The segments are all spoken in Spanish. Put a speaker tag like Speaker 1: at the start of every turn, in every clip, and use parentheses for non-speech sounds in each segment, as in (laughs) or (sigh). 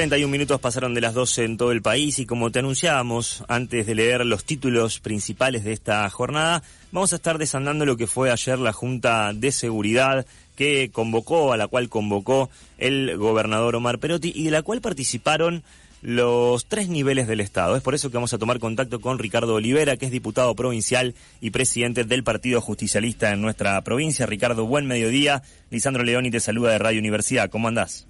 Speaker 1: 31 minutos pasaron de las 12 en todo el país y como te anunciábamos antes de leer los títulos principales de esta jornada, vamos a estar desandando lo que fue ayer la Junta de Seguridad que convocó, a la cual convocó el gobernador Omar Perotti y de la cual participaron los tres niveles del Estado. Es por eso que vamos a tomar contacto con Ricardo Olivera, que es diputado provincial y presidente del Partido Justicialista en nuestra provincia. Ricardo, buen mediodía. Lisandro Leoni te saluda de Radio Universidad. ¿Cómo andás?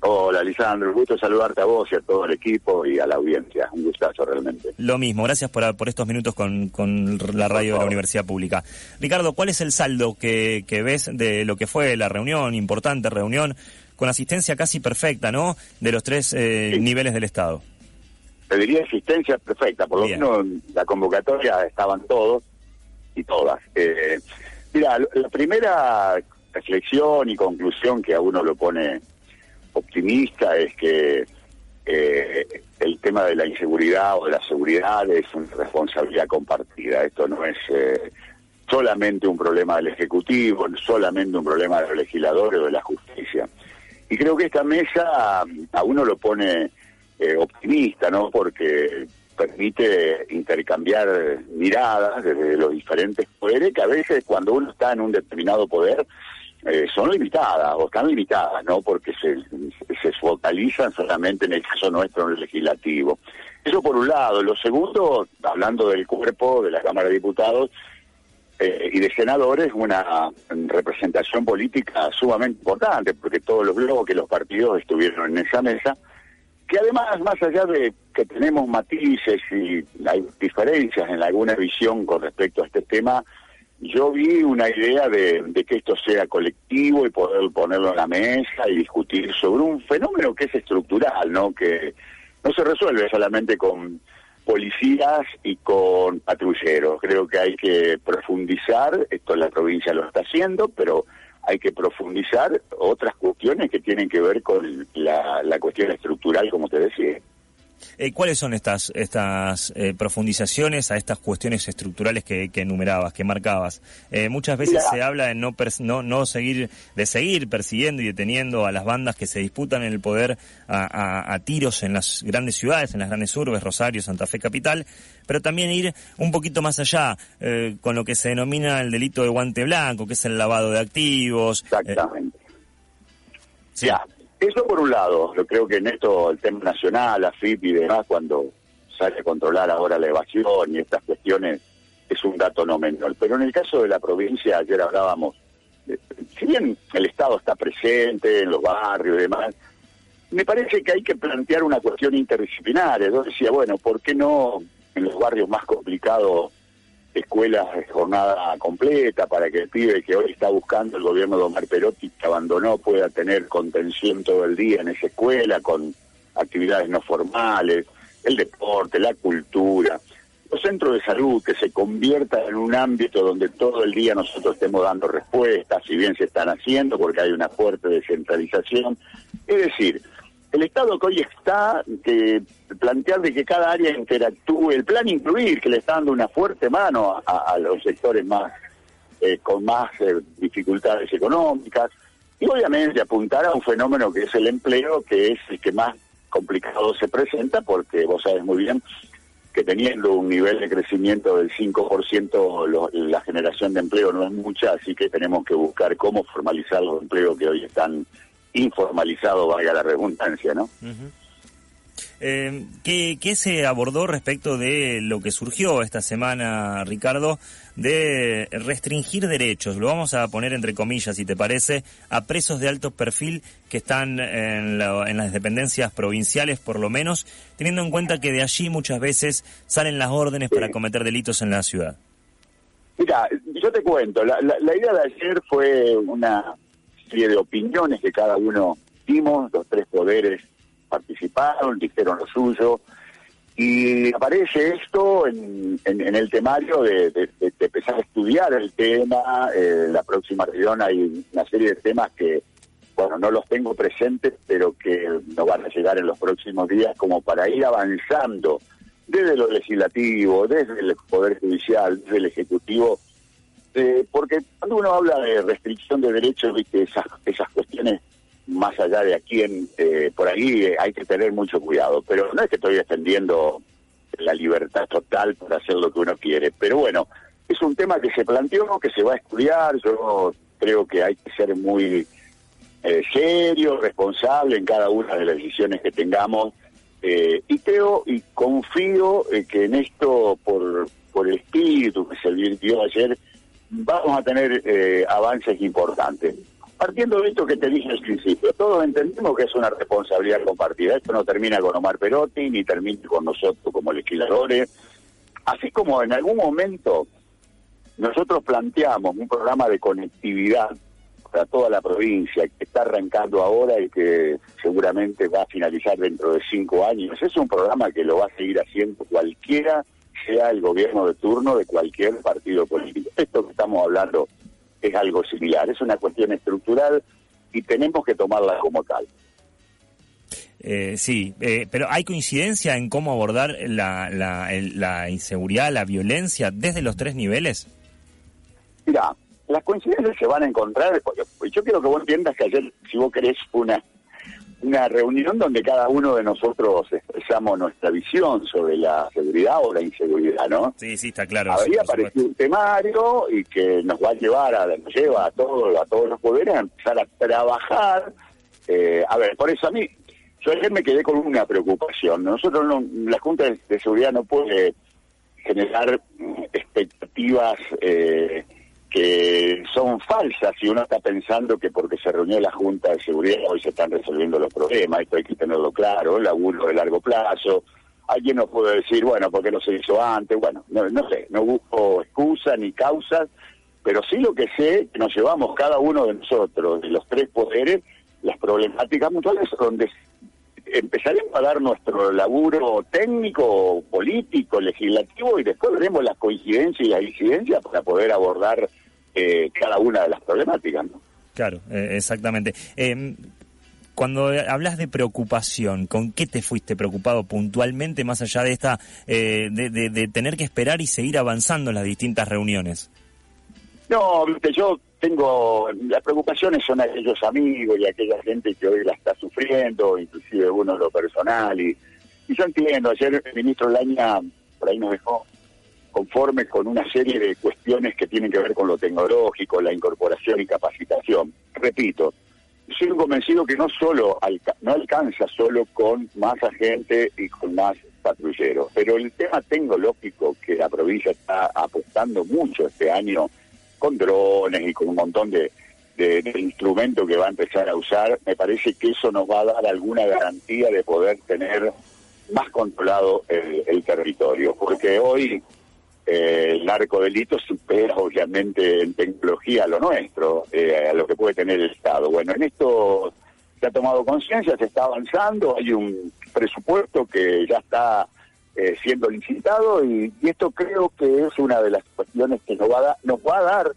Speaker 2: Hola, Lisandro, un gusto saludarte a vos y a todo el equipo y a la audiencia. Un gustazo realmente.
Speaker 1: Lo mismo, gracias por, por estos minutos con, con la radio de la Universidad Pública. Ricardo, ¿cuál es el saldo que, que ves de lo que fue la reunión, importante reunión, con asistencia casi perfecta, ¿no? De los tres eh, niveles del Estado.
Speaker 2: Te diría asistencia perfecta, por lo menos la convocatoria estaban todos y todas. Eh, mira, la primera reflexión y conclusión que a uno lo pone optimista es que eh, el tema de la inseguridad o de la seguridad es una responsabilidad compartida. Esto no es eh, solamente un problema del Ejecutivo, solamente un problema de los legisladores o de la justicia. Y creo que esta mesa a uno lo pone eh, optimista, ¿no? Porque permite intercambiar miradas desde los diferentes poderes que a veces cuando uno está en un determinado poder eh, son limitadas o están limitadas, ¿no? Porque se, se focalizan solamente en el caso nuestro en el legislativo. Eso por un lado. Lo segundo, hablando del cuerpo de la Cámara de Diputados eh, y de senadores, una representación política sumamente importante, porque todos los bloques, los partidos estuvieron en esa mesa, que además, más allá de que tenemos matices y hay diferencias en alguna visión con respecto a este tema, yo vi una idea de, que esto sea colectivo y poder ponerlo en la mesa y discutir sobre un fenómeno que es estructural, ¿no? Que no se resuelve solamente con policías y con patrulleros. Creo que hay que profundizar, esto la provincia lo está haciendo, pero hay que profundizar otras cuestiones que tienen que ver con la, cuestión estructural, como te decía.
Speaker 1: Eh, ¿Cuáles son estas estas eh, profundizaciones a estas cuestiones estructurales que, enumerabas, que marcabas? Eh, muchas veces se habla de no, no no seguir de seguir persiguiendo y deteniendo a las bandas que se disputan en el poder a, tiros en las grandes ciudades, en las grandes urbes, Rosario, Santa Fe capital, pero también ir un poquito más allá con lo que se denomina el delito de guante blanco, que es el lavado de activos.
Speaker 2: Exactamente. Sí. Eso por un lado, yo creo que en esto el tema nacional, la FIP y demás, cuando sale a controlar ahora la evasión y estas cuestiones, es un dato no menor. Pero en el caso de la provincia, ayer hablábamos, si bien el Estado está presente en los barrios y demás, me parece que hay que plantear una cuestión interdisciplinaria. Yo decía, bueno, ¿por qué no en los barrios más complicados escuelas de jornada completa para que el pibe que hoy está buscando el gobierno de Omar Perotti que abandonó pueda tener contención todo el día en esa escuela con actividades no formales, el deporte, la cultura, los centros de salud que se conviertan en un ámbito donde todo el día nosotros estemos dando respuestas, si bien se están haciendo porque hay una fuerte descentralización. Es decir, el Estado que hoy está, que plantear de que cada área interactúe, el plan incluir, que le está dando una fuerte mano a, los sectores más eh, con más eh, dificultades económicas, y obviamente apuntar a un fenómeno que es el empleo, que es el que más complicado se presenta, porque vos sabes muy bien que teniendo un nivel de crecimiento del 5%, la generación de empleo no es mucha, así que tenemos que buscar cómo formalizar los empleos que hoy están informalizado, vaya la redundancia, ¿no?
Speaker 1: Eh, ¿qué, se abordó respecto de lo que surgió esta semana, Ricardo, de restringir derechos? Lo vamos a poner entre comillas, si te parece, a presos de alto perfil que están en, las dependencias provinciales, por lo menos, teniendo en cuenta que de allí muchas veces salen las órdenes para cometer delitos en la ciudad.
Speaker 2: Mira, yo te cuento, la idea de ayer fue una serie de opiniones que cada uno dimos, los tres poderes participaron, dijeron lo suyo, y aparece esto en, el temario de, empezar a estudiar el tema, eh, la próxima reunión hay una serie de temas que, bueno, no los tengo presentes, pero que no van a llegar en los próximos días como para ir avanzando desde lo legislativo, desde el Poder Judicial, desde el Ejecutivo, eh, porque cuando uno habla de restricción de derechos, viste, esas, esas cuestiones más allá de a quién, eh, por ahí eh, hay que tener mucho cuidado. Pero no es que estoy defendiendo la libertad total para hacer lo que uno quiere. Pero bueno, es un tema que se planteó, que se va a estudiar. Yo creo que hay que ser muy eh, serio, responsable en cada una de las decisiones que tengamos. Eh, y creo y confío que en esto, por, por el espíritu que se virtió ayer, vamos a tener eh, avances importantes. Partiendo de esto que te dije al principio, todos entendemos que es una responsabilidad compartida. Esto no termina con Omar Perotti, ni termina con nosotros como legisladores. Así como en algún momento nosotros planteamos un programa de conectividad para toda la provincia que está arrancando ahora y que seguramente va a finalizar dentro de cinco años. Es un programa que lo va a seguir haciendo cualquiera sea el gobierno de turno de cualquier partido político. Esto que estamos hablando es algo similar, es una cuestión estructural y tenemos que tomarla como tal.
Speaker 1: Eh, sí, eh, pero ¿hay coincidencia en cómo abordar la, la, inseguridad, la violencia desde los tres niveles?
Speaker 2: Mira, las coincidencias se van a encontrar, yo quiero que vos entiendas que ayer, si vos querés una una reunión donde cada uno de nosotros expresamos nuestra visión sobre la seguridad o la inseguridad, ¿no?
Speaker 1: Sí, sí, está claro.
Speaker 2: Había aparecido un temario y que nos va a llevar, a, nos lleva a todos, a todos los poderes a empezar a trabajar. Eh, a ver, por eso a mí, yo ayer me quedé con una preocupación. Nosotros, no, la Junta de Seguridad no puede generar expectativas eh, que son falsas si uno está pensando que porque se reunió la Junta de Seguridad hoy se están resolviendo los problemas, esto hay que tenerlo claro, el laburo de largo plazo. Alguien nos puede decir, bueno, porque no se hizo antes? Bueno, no, no sé, no busco excusas ni causas, pero sí lo que sé, que nos llevamos cada uno de nosotros, de los tres poderes, las problemáticas mutuales donde empezaremos a dar nuestro laburo técnico, político, legislativo y después veremos las coincidencias y las disidencias para poder abordar eh, cada una de las problemáticas. ¿no?
Speaker 1: Claro, eh, exactamente. Eh, cuando hablas de preocupación, ¿con qué te fuiste preocupado puntualmente más allá de esta de, de, tener que esperar y seguir avanzando en las distintas reuniones?
Speaker 2: No, yo tengo, las preocupaciones son aquellos amigos y aquella gente que hoy la está sufriendo, inclusive uno lo personal, y, y yo entiendo, ayer el ministro Laña por ahí nos dejó conforme con una serie de cuestiones que tienen que ver con lo tecnológico, la incorporación y capacitación. Repito, soy convencido que no solo no alcanza solo con más agente y con más patrulleros, pero el tema tecnológico que la provincia está apostando mucho este año con drones y con un montón de, de, instrumentos que va a empezar a usar, me parece que eso nos va a dar alguna garantía de poder tener más controlado el, territorio, porque hoy eh, el narcodelito supera obviamente en tecnología lo nuestro, eh, a lo que puede tener el Estado. Bueno, en esto se ha tomado conciencia, se está avanzando, hay un presupuesto que ya está eh, siendo licitado y, esto creo que es una de las cuestiones que nos va a dar, nos va a dar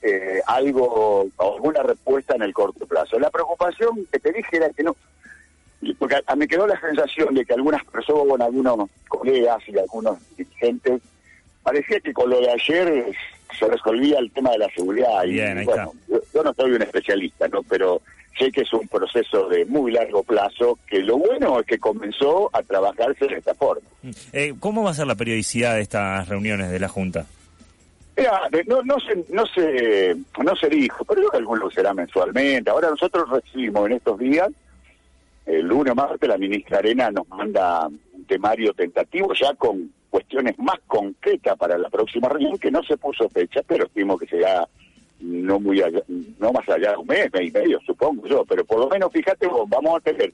Speaker 2: eh, algo, alguna respuesta en el corto plazo. La preocupación que te dije era que no, porque me quedó la sensación de que algunas personas, algunos colegas y algunos dirigentes, parecía que con lo de ayer se resolvía el tema de la seguridad. y bueno, yo, no soy un especialista, ¿no? Pero sé que es un proceso de muy largo plazo, que lo bueno es que comenzó a trabajarse de esta forma.
Speaker 1: Eh, ¿Cómo va a ser la periodicidad de estas reuniones de la Junta?
Speaker 2: no, no, se, no, se, no se dijo, pero yo calculo que será mensualmente. Ahora nosotros recibimos en estos días, el lunes martes, la ministra Arena nos manda un temario tentativo ya con cuestiones más concretas para la próxima reunión, que no se puso fecha, pero estimo que será no muy allá, no más allá de un mes, mes y medio, supongo yo, pero por lo menos fíjate vamos a tener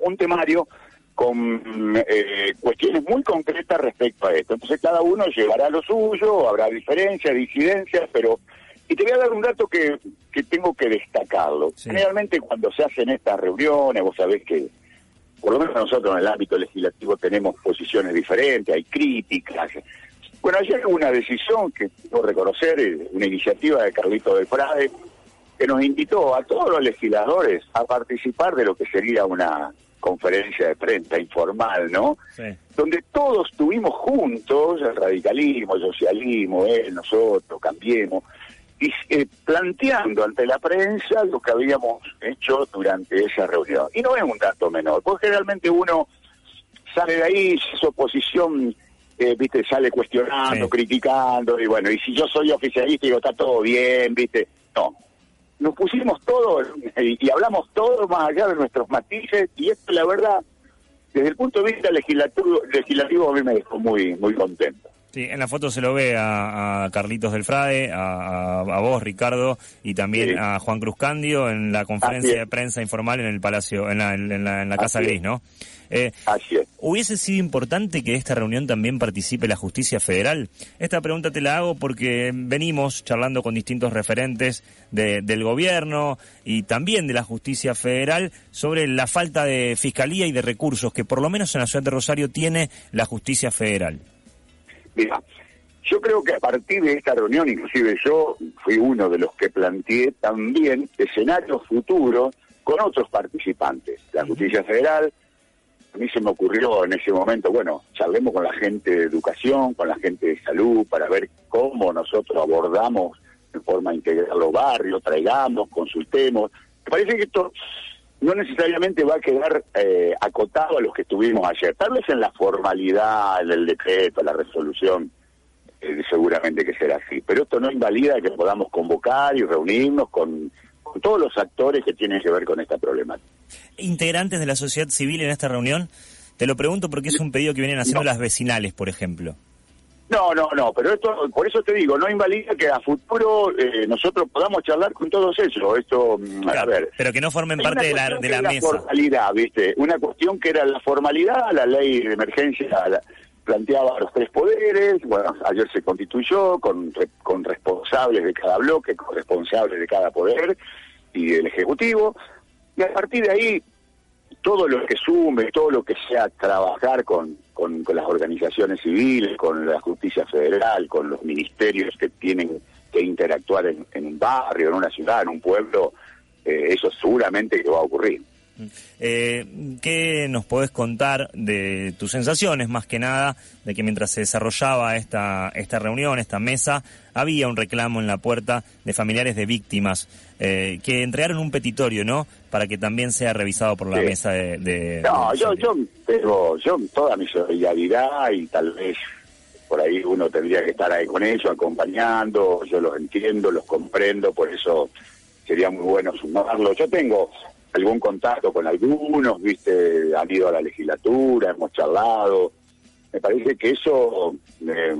Speaker 2: un temario con eh, cuestiones muy concretas respecto a esto. Entonces cada uno llevará lo suyo, habrá diferencias, disidencias, pero... Y te voy a dar un dato que, que tengo que destacarlo. Generalmente cuando se hacen estas reuniones, vos sabés que por lo menos nosotros en el ámbito legislativo tenemos posiciones diferentes, hay críticas, bueno, ayer hubo una decisión que debo reconocer, eh, una iniciativa de Carlito del Frade, que nos invitó a todos los legisladores a participar de lo que sería una conferencia de prensa informal, ¿no? Donde todos estuvimos juntos, el radicalismo, el socialismo, él, nosotros, cambiemos, eh, planteando ante la prensa lo que habíamos hecho durante esa reunión. Y no es un dato menor, porque realmente uno sale de ahí, su oposición, eh, viste, sale cuestionando, criticando, y bueno, y si yo soy oficialista, digo, está todo bien, viste. No, nos pusimos todo y, hablamos todo más allá de nuestros matices, y esto, la verdad, desde el punto de vista legislativo, legislativo a mí me dejó muy, muy contento.
Speaker 1: Sí, en la foto se lo ve a, Carlitos del Frade, a, vos, Ricardo, y también a Juan Cruz Candio en la conferencia de prensa informal en el Palacio, en la, en la, Casa Gris, ¿no?
Speaker 2: Eh, Así es.
Speaker 1: ¿Hubiese sido importante que esta reunión también participe la justicia federal? Esta pregunta te la hago porque venimos charlando con distintos referentes del gobierno y también de la justicia federal sobre la falta de fiscalía y de recursos que por lo menos en la ciudad de Rosario tiene la justicia federal.
Speaker 2: Mira, yo creo que a partir de esta reunión, inclusive yo fui uno de los que planteé también escenarios futuros con otros participantes. La justicia federal, a mí se me ocurrió en ese momento, bueno, charlemos con la gente de educación, con la gente de salud, para ver cómo nosotros abordamos en forma integral los barrios, traigamos, consultemos. Me parece que esto no necesariamente va a quedar eh, acotado a los que estuvimos ayer. Tal vez en la formalidad del decreto, la resolución, eh, seguramente que será así. Pero esto no invalida que podamos convocar y reunirnos con, todos los actores que tienen que ver con esta problemática.
Speaker 1: ¿Integrantes de la sociedad civil en esta reunión? Te lo pregunto porque es un pedido que vienen haciendo las vecinales, por ejemplo.
Speaker 2: No, no, no, pero esto, por eso te digo, no invalida que a futuro eh, nosotros podamos charlar con todos ellos. Esto, mm, a ver.
Speaker 1: Pero que no formen parte de la, de la mesa.
Speaker 2: formalidad, ¿viste? Una cuestión que era la formalidad, la ley de emergencia planteaba los tres poderes, bueno, ayer se constituyó con, con responsables de cada bloque, con responsables de cada poder y del Ejecutivo, y a partir de ahí todo lo que sume, todo lo que sea trabajar con, con, las organizaciones civiles, con la justicia federal, con los ministerios que tienen que interactuar en, un barrio, en una ciudad, en un pueblo, eh, eso seguramente que va a ocurrir.
Speaker 1: Eh, ¿Qué nos podés contar de tus sensaciones, más que nada, de que mientras se desarrollaba esta, esta reunión, esta mesa, había un reclamo en la puerta de familiares de víctimas eh, que entregaron un petitorio, ¿no? Para que también sea revisado por la mesa de...
Speaker 2: no, yo, yo, pero yo toda mi solidaridad y tal vez por ahí uno tendría que estar ahí con ellos, acompañando, yo los entiendo, los comprendo, por eso sería muy bueno sumarlo. Yo tengo algún contacto con algunos, viste, han ido a la legislatura, hemos charlado. Me parece que eso eh,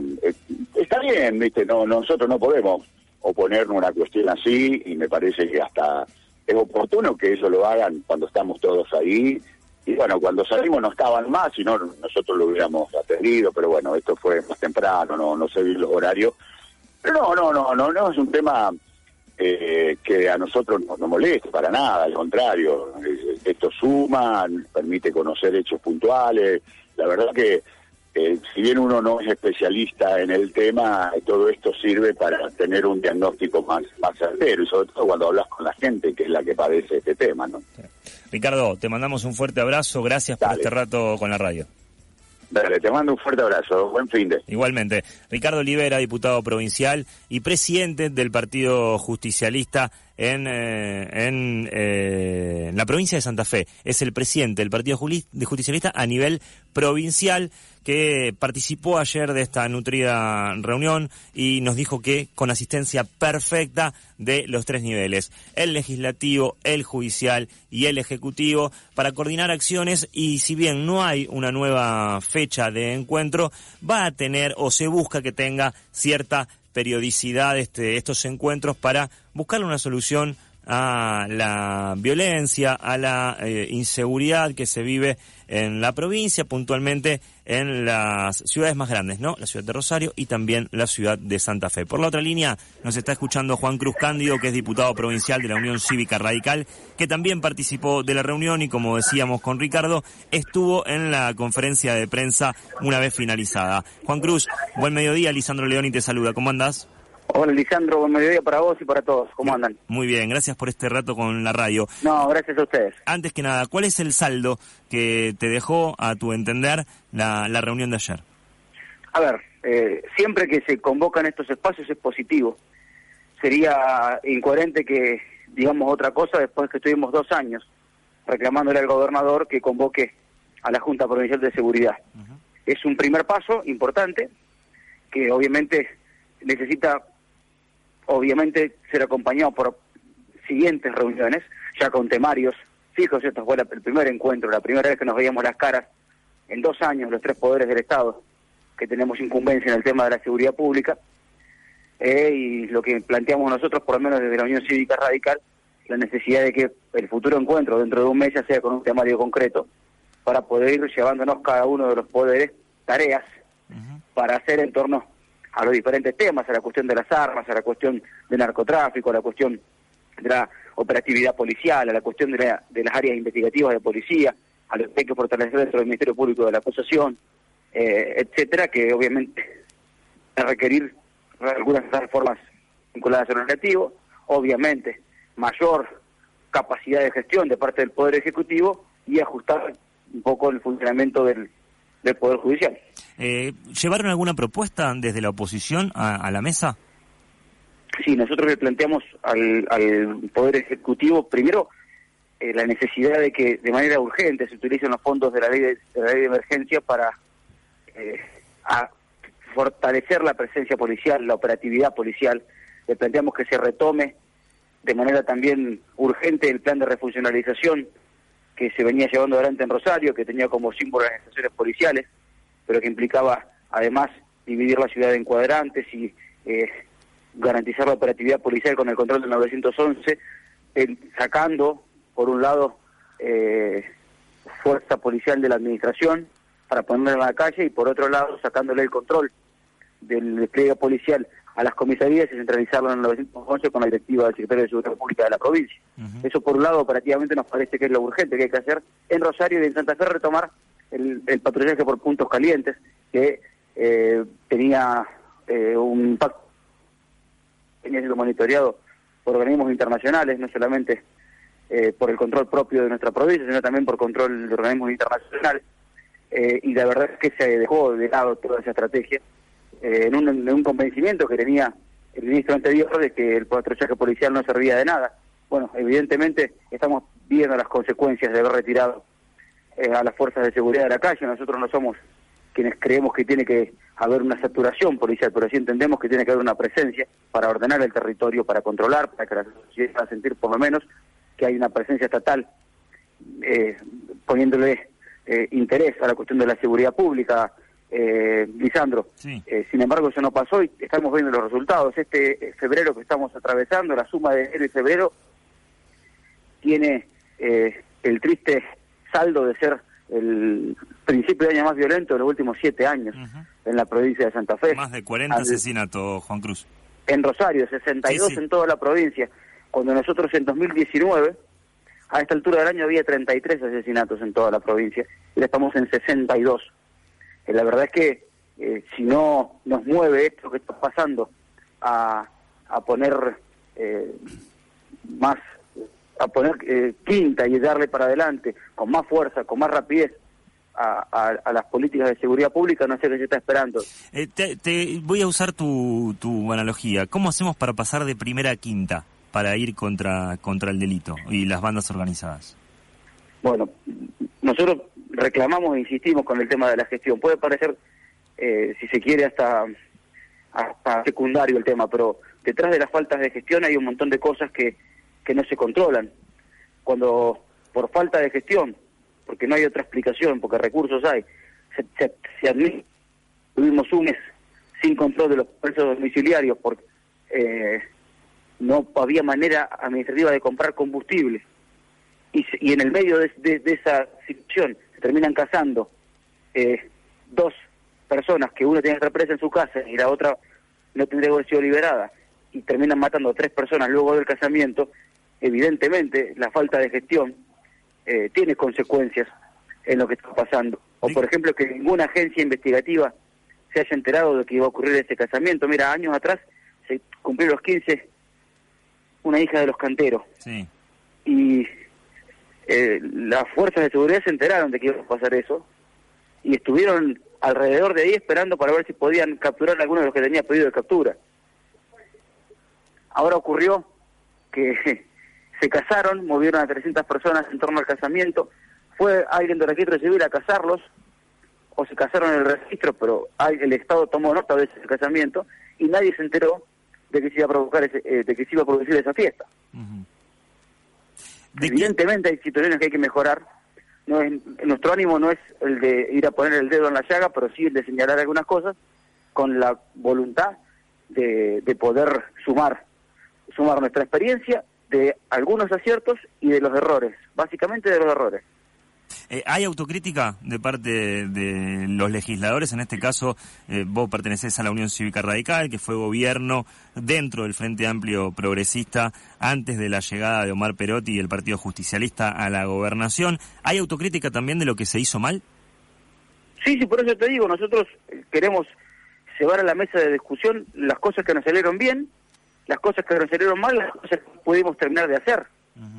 Speaker 2: está bien, viste, no nosotros no podemos oponernos a una cuestión así y me parece que hasta es oportuno que ellos lo hagan cuando estamos todos ahí. Y bueno, cuando salimos no estaban más, si no nosotros lo hubiéramos atendido, pero bueno, esto fue más temprano, no, no sé bien los horarios. Pero no, no, no, no, no es un tema eh, que a nosotros no nos molesta para nada, al contrario, eh, esto suma, permite conocer hechos puntuales, la verdad que eh, si bien uno no es especialista en el tema, todo esto sirve para tener un diagnóstico más, más certero, y sobre todo cuando hablas con la gente, que es la que padece este tema, ¿no?
Speaker 1: Ricardo, te mandamos un fuerte abrazo, gracias por este rato con la radio.
Speaker 2: Dale, te mando un fuerte abrazo. Buen fin de.
Speaker 1: Igualmente. Ricardo Olivera, diputado provincial y presidente del Partido Justicialista en, eh, eh, en, la provincia de Santa Fe. Es el presidente del Partido Justicialista a nivel provincial que participó ayer de esta nutrida reunión y nos dijo que con asistencia perfecta de los tres niveles, el legislativo, el judicial y el ejecutivo, para coordinar acciones. Y si bien no hay una nueva fecha de encuentro, va a tener o se busca que tenga cierta periodicidad este, estos encuentros para buscar una solución a la violencia, a la eh, inseguridad que se vive en la provincia, puntualmente en las ciudades más grandes, ¿no? La ciudad de Rosario y también la ciudad de Santa Fe. Por la otra línea nos está escuchando Juan Cruz Cándido, que es diputado provincial de la Unión Cívica Radical, que también participó de la reunión y como decíamos con Ricardo, estuvo en la conferencia de prensa una vez finalizada. Juan Cruz, buen mediodía, Lisandro León y te saluda. ¿Cómo andás?
Speaker 3: Hola Alejandro, buen mediodía para vos y para todos. ¿Cómo andan?
Speaker 1: Muy bien, gracias por este rato con la radio.
Speaker 3: No, gracias a ustedes.
Speaker 1: Antes que nada, ¿cuál es el saldo que te dejó, a tu entender, la, reunión de ayer?
Speaker 3: A ver, eh, siempre que se convocan estos espacios es positivo. sería incoherente que digamos otra cosa después que estuvimos dos años reclamándole al gobernador que convoque a la Junta Provincial de Seguridad. Es un primer paso importante que obviamente necesita obviamente ser acompañado por siguientes reuniones, ya con temarios fijos. Esto fue el primer encuentro, la primera vez que nos veíamos las caras en dos años los tres poderes del Estado que tenemos incumbencia en el tema de la seguridad pública. Eh, y lo que planteamos nosotros, por lo menos desde la Unión Cívica Radical, la necesidad de que el futuro encuentro dentro de un mes ya sea con un temario concreto para poder ir llevándonos cada uno de los poderes tareas para hacer en torno a los diferentes temas, a la cuestión de las armas, a la cuestión del narcotráfico, a la cuestión de la operatividad policial, a la cuestión de, las áreas investigativas de policía, a lo que fortalecer dentro del Ministerio Público de la Acusación, eh, etcétera, que obviamente (laughs) requerir algunas reformas vinculadas al normativo, obviamente mayor capacidad de gestión de parte del Poder Ejecutivo y ajustar un poco el funcionamiento del, del Poder Judicial.
Speaker 1: Eh, ¿Llevaron alguna propuesta desde la oposición a, la mesa?
Speaker 3: Sí, nosotros le planteamos al, al Poder Ejecutivo, primero, eh, la necesidad de que de manera urgente se utilicen los fondos de la ley de, la ley de emergencia para eh, fortalecer la presencia policial, la operatividad policial. Le planteamos que se retome de manera también urgente el plan de refuncionalización que se venía llevando adelante en Rosario, que tenía como símbolo las estaciones policiales, pero que implicaba además dividir la ciudad en cuadrantes y eh, garantizar la operatividad policial con el control del 911, sacando, por un lado, eh, fuerza policial de la administración para ponerla en la calle y por otro lado sacándole el control del despliegue policial a las comisarías y centralizarlo en el 911 con la directiva del secretario de Seguridad Pública de la provincia. Eso por un lado operativamente nos parece que es lo urgente que hay que hacer en Rosario y en Santa Fe retomar el, el patrullaje por puntos calientes que eh, tenía eh, un impacto, tenía sido monitoreado por organismos internacionales, no solamente eh, por el control propio de nuestra provincia, sino también por control de organismos internacionales. y la verdad es que se dejó de lado toda esa estrategia eh, en, un, convencimiento que tenía el ministro anterior de que el patrullaje policial no servía de nada. Bueno, evidentemente estamos viendo las consecuencias de haber retirado eh, a las fuerzas de seguridad de la calle. Nosotros no somos quienes creemos que tiene que haber una saturación policial, pero sí entendemos que tiene que haber una presencia para ordenar el territorio, para controlar, para que la sociedad pueda sentir por lo menos que hay una presencia estatal eh, poniéndole interés a la cuestión de la seguridad pública, eh, Lisandro. Eh, sin embargo, eso no pasó y estamos viendo los resultados. Este febrero que estamos atravesando, la suma de enero y febrero, tiene eh, el triste saldo de ser el principio de año más violento de los últimos siete años en la provincia de Santa Fe.
Speaker 1: Más de 40 asesinatos, Juan Cruz.
Speaker 3: En Rosario, 62 en toda la provincia. Cuando nosotros en 2019, a esta altura del año había 33 asesinatos en toda la provincia y estamos en 62. Eh, la verdad es que eh, si no nos mueve esto que está pasando a, a poner eh, más, a poner quinta y darle para adelante con más fuerza, con más rapidez a, a, las políticas de seguridad pública, no sé qué se está esperando.
Speaker 1: te, voy a usar tu, tu analogía. ¿Cómo hacemos para pasar de primera a quinta para ir contra, contra el delito y las bandas organizadas?
Speaker 3: Bueno, nosotros reclamamos e insistimos con el tema de la gestión. Puede parecer, eh, si se quiere, hasta, hasta secundario el tema, pero detrás de las faltas de gestión hay un montón de cosas que, que no se controlan. Cuando por falta de gestión, porque no hay otra explicación, porque recursos hay, se, se, se tuvimos un mes sin control de los precios domiciliarios porque eh, no había manera administrativa de comprar combustible. Y, y en el medio de, de esa situación terminan casando eh, dos personas que una tiene represa en su casa y la otra no tendría que haber sido liberada y terminan matando a tres personas luego del casamiento, evidentemente la falta de gestión eh, tiene consecuencias en lo que está pasando. O por ejemplo que ninguna agencia investigativa se haya enterado de que iba a ocurrir ese casamiento. Mira, años atrás se cumplieron los 15 una hija de los canteros. Sí. Y eh, las fuerzas de seguridad se enteraron de que iba a pasar eso y estuvieron alrededor de ahí esperando para ver si podían capturar a alguno de los que tenía pedido de captura. Ahora ocurrió que (laughs) se casaron, movieron a 300 personas en torno al casamiento, fue alguien del registro civil a casarlos, o se casaron en el registro, pero el Estado tomó nota de ese casamiento y nadie se enteró de que se iba a provocar eh, de que se iba a producir esa fiesta. Evidentemente hay situaciones que hay que mejorar. No es, nuestro ánimo no es el de ir a poner el dedo en la llaga, pero sí el de señalar algunas cosas con la voluntad de, de poder sumar, sumar nuestra experiencia de algunos aciertos y de los errores, básicamente de los errores.
Speaker 1: Eh, ¿Hay autocrítica de parte de los legisladores? En este caso, eh, vos pertenecés a la Unión Cívica Radical, que fue gobierno dentro del Frente Amplio Progresista antes de la llegada de Omar Perotti y el Partido Justicialista a la gobernación. ¿Hay autocrítica también de lo que se hizo mal?
Speaker 3: Sí, sí, por eso te digo, nosotros queremos llevar a la mesa de discusión las cosas que nos salieron bien, las cosas que nos salieron mal, las cosas que pudimos terminar de hacer.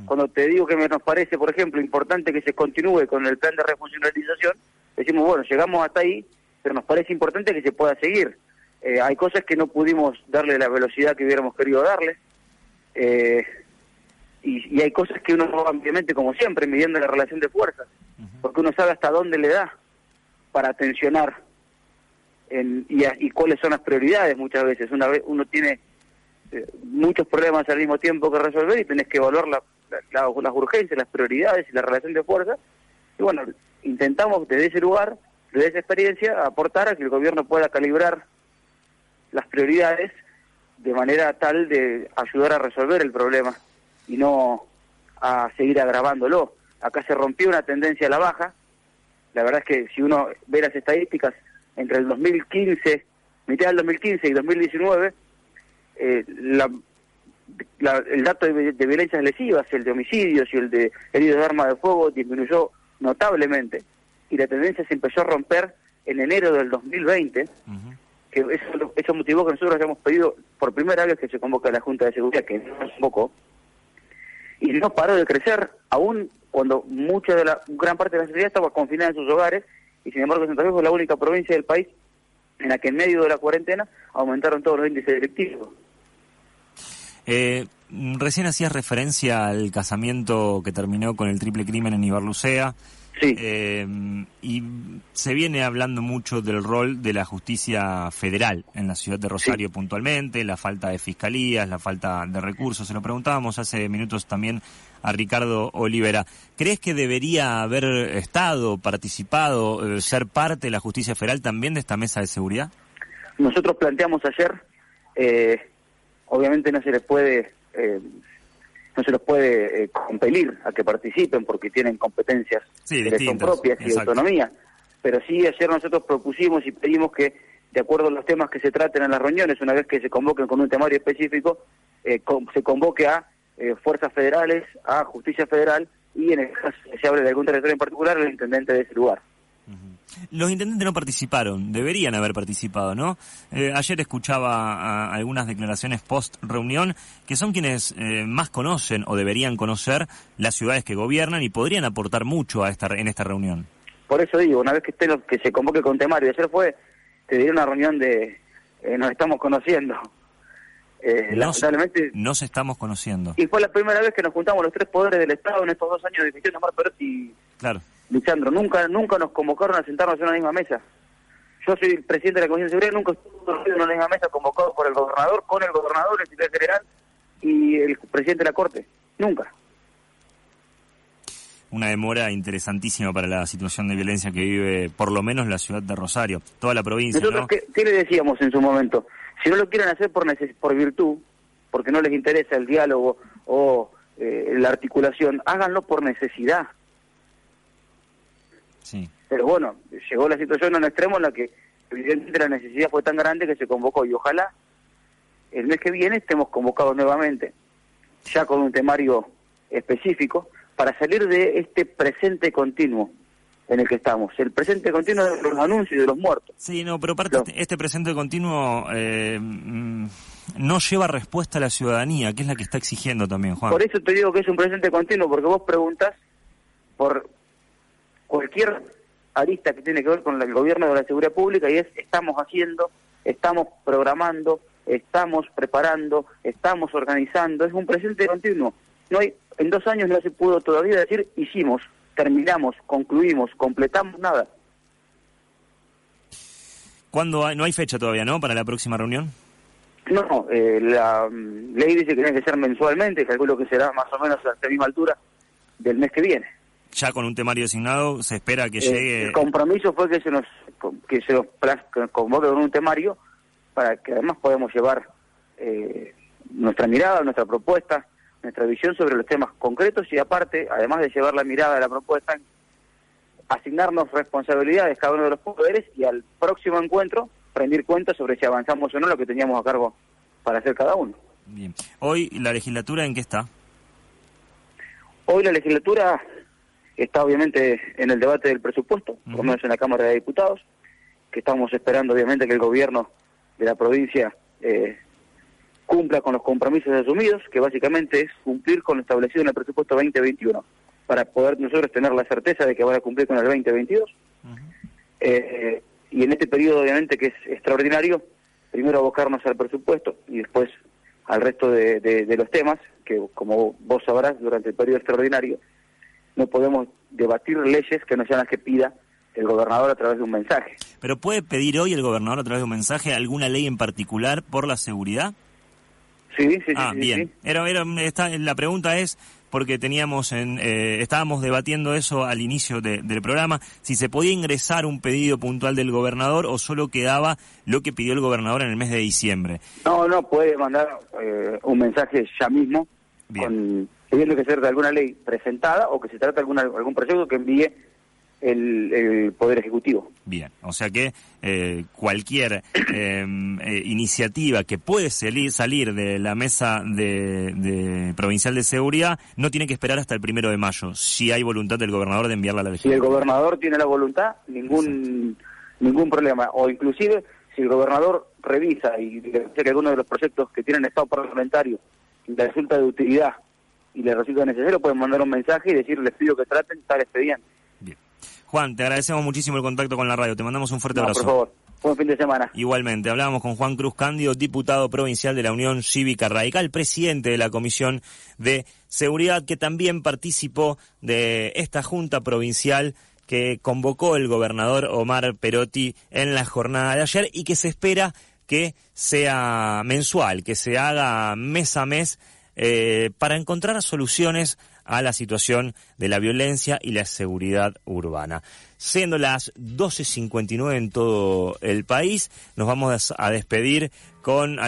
Speaker 3: Cuando te digo que me nos parece, por ejemplo, importante que se continúe con el plan de refuncionalización, decimos, bueno, llegamos hasta ahí, pero nos parece importante que se pueda seguir. Eh, hay cosas que no pudimos darle la velocidad que hubiéramos querido darle, eh, y, hay cosas que uno va ampliamente, como siempre, midiendo la relación de fuerzas, porque uno sabe hasta dónde le da para tensionar en, y, y cuáles son las prioridades muchas veces. Una vez uno tiene eh, muchos problemas al mismo tiempo que resolver y tenés que evaluar la, las urgencias, las prioridades y la relación de fuerza. Y bueno, intentamos desde ese lugar, desde esa experiencia, aportar a que el gobierno pueda calibrar las prioridades de manera tal de ayudar a resolver el problema y no a seguir agravándolo. Acá se rompió una tendencia a la baja. La verdad es que si uno ve las estadísticas entre el 2015, mitad del 2015 y 2019, eh, la, el dato de, violencias lesivas, el de homicidios y el de heridos de arma de fuego disminuyó notablemente. Y la tendencia se empezó a romper en enero del 2020, que eso, eso motivó que nosotros hayamos pedido por primera vez que se convoque a la Junta de Seguridad, que no se convocó, y no paró de crecer, aún cuando mucha de la gran parte de la sociedad estaba confinada en sus hogares, y sin embargo Santa Fe fue la única provincia del país en la que en medio de la cuarentena aumentaron todos los índices delictivos.
Speaker 1: Eh, recién hacías referencia al casamiento que terminó con el triple crimen en Ibarlucea.
Speaker 3: Sí.
Speaker 1: Eh, y se viene hablando mucho del rol de la justicia federal en la ciudad de Rosario puntualmente, la falta de fiscalías, la falta de recursos. Se lo preguntábamos hace minutos también a Ricardo Olivera. ¿Crees que debería haber estado, participado, eh, ser parte de la justicia federal también de esta mesa de seguridad?
Speaker 3: Nosotros planteamos ayer, eh, obviamente no se les puede eh, no se los puede compelir a que participen porque tienen competencias que son propias y autonomía. Pero sí ayer nosotros propusimos y pedimos que, de acuerdo a los temas que se traten en las reuniones, una vez que se convoquen con un temario específico, se convoque a eh, fuerzas federales a justicia federal y en el caso que se hable de algún territorio en particular, el intendente de ese lugar.
Speaker 1: Los intendentes no participaron, deberían haber participado, ¿no? Eh, ayer escuchaba algunas declaraciones post reunión que son quienes eh, más conocen o deberían conocer las ciudades que gobiernan y podrían aportar mucho a esta en esta reunión.
Speaker 3: Por eso digo, una vez que esté que se convoque con temario, ayer fue, te diré una reunión de nos estamos conociendo.
Speaker 1: Eh, lamentablemente... Nos estamos conociendo.
Speaker 3: Y fue la primera vez que nos juntamos los tres poderes del Estado en estos dos años de gestión de Omar Perotti
Speaker 1: claro.
Speaker 3: Lisandro. Nunca, nunca nos convocaron a sentarnos en una misma mesa. Yo soy el presidente de la Comisión de Seguridad, nunca estuve en una misma mesa convocado por el gobernador, con el gobernador, el secretario general y el presidente de la Corte. Nunca.
Speaker 1: Una demora interesantísima para la situación de violencia que vive, por lo menos, la ciudad de Rosario, toda la provincia.
Speaker 3: Nosotros, ¿qué, le decíamos en su momento? Si no lo quieren hacer por, por virtud, porque no les interesa el diálogo o eh, la articulación, háganlo por necesidad.
Speaker 1: Sí.
Speaker 3: Pero bueno, llegó la situación a un extremo en la que evidentemente la necesidad fue tan grande que se convocó y ojalá el mes que viene estemos convocados nuevamente, ya con un temario específico, para salir de este presente continuo en el que estamos. El presente continuo de los anuncios y de los muertos.
Speaker 1: Sí, no, pero aparte este presente continuo eh, mm, no lleva respuesta a la ciudadanía, que es la que está exigiendo también, Juan.
Speaker 3: Por eso te digo que es un presente continuo, porque vos preguntas por cualquier arista que tiene que ver con el gobierno de la seguridad pública y es estamos haciendo, estamos programando, estamos preparando, estamos organizando, es un presente continuo. No hay, en dos años no se pudo todavía decir hicimos, terminamos, concluimos, completamos nada.
Speaker 1: ¿Cuándo no hay fecha todavía, no, para la próxima reunión?
Speaker 3: No, eh, la mm, ley dice que tiene que ser mensualmente, calculo que será más o menos a la misma altura del mes que viene.
Speaker 1: Ya con un temario asignado se espera que
Speaker 3: eh,
Speaker 1: llegue...
Speaker 3: El compromiso fue que se nos que se nos convoque con un temario para que además podamos llevar eh, nuestra mirada, nuestra propuesta, nuestra visión sobre los temas concretos y aparte, además de llevar la mirada de la propuesta, asignarnos responsabilidades cada uno de los poderes y al próximo encuentro rendir cuentas sobre si avanzamos o no lo que teníamos a cargo para hacer cada uno.
Speaker 1: Bien. Hoy, ¿la legislatura en qué está?
Speaker 3: Hoy la legislatura está obviamente en el debate del presupuesto, por lo menos en la Cámara de Diputados, que estamos esperando obviamente que el gobierno de la provincia eh, cumpla con los compromisos asumidos, que básicamente es cumplir con lo establecido en el presupuesto 2021, para poder nosotros tener la certeza de que van a cumplir con el 2022. eh, y en este periodo, obviamente, que es extraordinario, primero abocarnos al presupuesto y después al resto de, de, los temas, que como vos sabrás, durante el periodo extraordinario no podemos debatir leyes que no sean las que pida el gobernador a través de un mensaje.
Speaker 1: ¿Pero puede pedir hoy el gobernador a través de un mensaje alguna ley en particular por la seguridad?
Speaker 3: Sí, sí, sí.
Speaker 1: Ah, bien. Era, era, la pregunta es, porque teníamos en, eh, estábamos debatiendo eso al inicio del programa, si se podía ingresar un pedido puntual del gobernador o solo quedaba lo que pidió el gobernador en el mes de diciembre.
Speaker 3: No, no, puede mandar eh, un mensaje ya mismo, con, pidiendo que sea de alguna ley presentada o que se trate de alguna, algún proyecto que envíe el, Poder Ejecutivo.
Speaker 1: Bien, o sea que eh, cualquier em, eh, iniciativa que puede salir, salir de la mesa de, provincial de seguridad no tiene que esperar hasta el primero de mayo, si hay voluntad del gobernador de enviarla a la legislatura.
Speaker 3: Si el gobernador tiene la voluntad, ningún ningún problema. O inclusive, si el gobernador revisa y dice que alguno de los proyectos que tienen estado parlamentario le resulta de utilidad y le resulta necesario, pueden mandar un mensaje y decir, les pido que traten tal expediente.
Speaker 1: Juan, te agradecemos muchísimo el contacto con la radio. Te mandamos un fuerte abrazo.
Speaker 3: Por favor. Buen fin de semana.
Speaker 1: Igualmente, hablábamos con Juan Cruz Cándido, diputado provincial de la Unión Cívica Radical, presidente de la Comisión de Seguridad, que también participó de esta Junta Provincial que convocó el gobernador Omar Perotti en la jornada de ayer y que se espera que sea mensual, que se haga mes a mes eh, para encontrar soluciones a la situación de la violencia y la seguridad urbana. Siendo las 12.59 en todo el país, nos vamos a despedir con